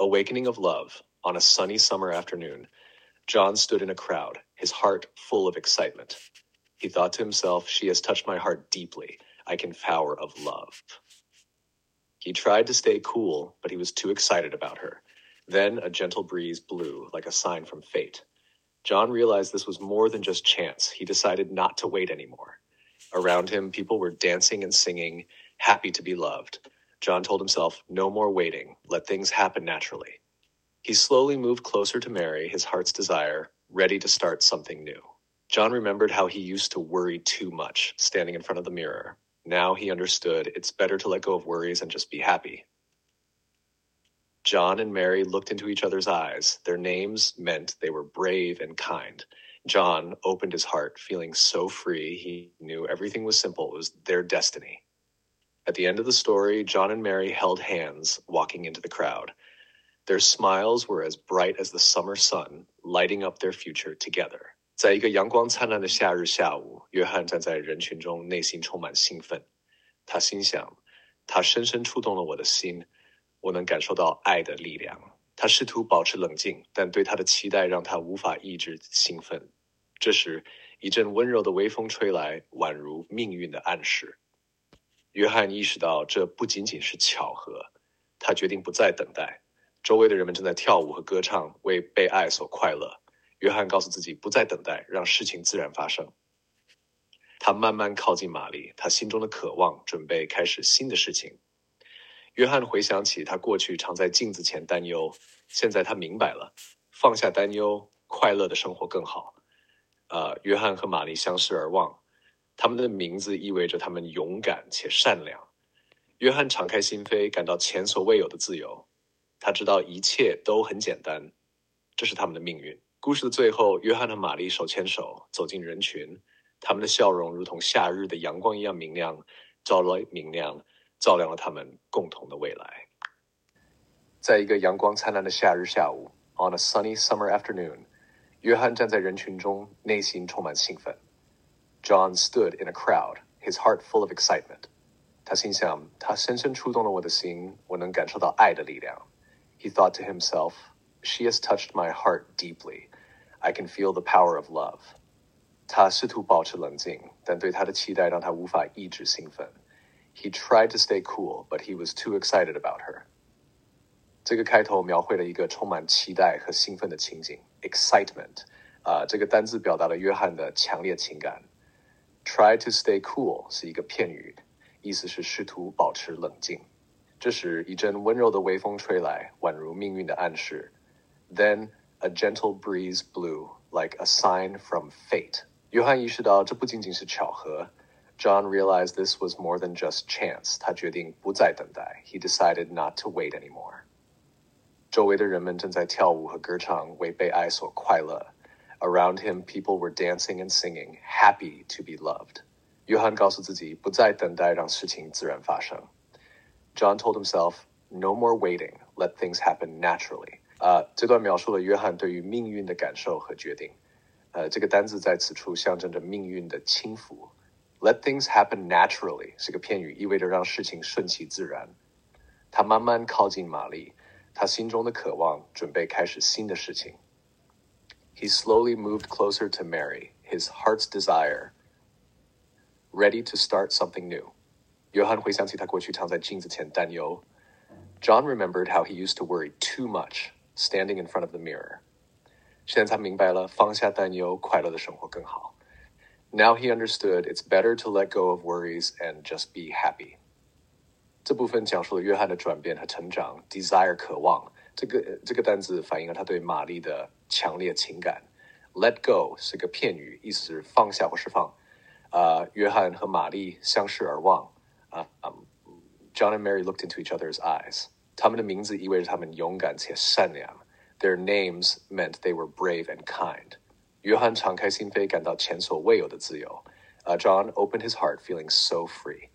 Awakening of Love. On a sunny summer afternoon, John stood in a crowd, his heart full of excitement. He thought to himself, She has touched my heart deeply. I can power of love. He tried to stay cool, but he was too excited about her. Then a gentle breeze blew, like a sign from fate. John realized this was more than just chance. He decided not to wait anymore. Around him, people were dancing and singing, happy to be loved. John told himself, No more waiting. Let things happen naturally. He slowly moved closer to Mary, his heart's desire, ready to start something new. John remembered how he used to worry too much, standing in front of the mirror. Now he understood it's better to let go of worries and just be happy. John and Mary looked into each other's eyes. Their names meant they were brave and kind. John opened his heart, feeling so free. He knew everything was simple, it was their destiny. At the end of the story, John and Mary held hands, walking into the crowd. Their smiles were as bright as the summer sun, lighting up their future together. 在一个阳光灿烂的夏日下午，约翰站在人群中，内心充满兴奋。他心想，他深深触动了我的心，我能感受到爱的力量。他试图保持冷静，但对他的期待让他无法抑制兴奋。这时，一阵温柔的微风吹来，宛如命运的暗示。 约翰意识到这不仅仅是巧合，他决定不再等待。周围的人们正在跳舞和歌唱，为被爱所快乐。约翰告诉自己不再等待，让事情自然发生。他慢慢靠近玛丽，他心中的渴望，准备开始新的事情。约翰回想起他过去常在镜子前担忧，现在他明白了，放下担忧，快乐的生活更好。呃，约翰和玛丽相视而望。他们的名字意味着他们勇敢且善良。约翰敞开心扉，感到前所未有的自由。他知道一切都很简单，这是他们的命运。故事的最后，约翰和玛丽手牵手走进人群，他们的笑容如同夏日的阳光一样明亮，照来明亮，照亮了他们共同的未来。在一个阳光灿烂的夏日下午，on a sunny summer afternoon，约翰站在人群中，内心充满兴奋。John stood in a crowd, his heart full of excitement. 他心想，他深深触动了我的心，我能感受到爱的力量。He thought to himself, "She has touched my heart deeply. I can feel the power of love." 他试图保持冷静，但对他的期待让他无法抑制兴奋。He tried to stay cool, but he was too excited about her. 这个开头描绘了一个充满期待和兴奋的情景，excitement。啊，这个单字表达了约翰的强烈情感。 Try to stay cool 是一个片语，意思是试图保持冷静。这时，一阵温柔的微风吹来，宛如命运的暗示。Then a gentle breeze blew, like a sign from fate. 约翰意识到这不仅仅是巧合。John realized this was more than just chance. 他决定不再等待。He decided not to wait anymore. 周围的人们正在跳舞和歌唱，为被爱所快乐。 Around him, people were dancing and singing, happy to be loved. 约翰告诉自己，不再等待，让事情自然发生。John told himself, "No more waiting. Let things happen naturally." 啊，这段描述了约翰对于命运的感受和决定。呃，这个单字在此处象征着命运的轻浮。Let things happen naturally 是个片语，意味着让事情顺其自然。他慢慢靠近玛丽，他心中的渴望，准备开始新的事情。 he slowly moved closer to Mary, his heart's desire, ready to start something new. 约翰回想起他过去常在镜子前担忧。John remembered how he used to worry too much, standing in front of the mirror. 现在他明白了，放下担忧，快乐的生活更好。Now he understood it's better to let go of worries and just be happy. 这部分讲述了约翰的转变和成长，desire 渴望。 这个这个单词反映了他对玛丽的强烈情感。Let go 是个片语，意思是放下或释放。啊、uh,，约翰和玛丽相视而望。啊、uh, um, John and Mary looked into each other's eyes。他们的名字意味着他们勇敢且善良。Their names meant they were brave and kind。约翰敞开心扉，感到前所未有的自由。Uh, John opened his heart, feeling so free。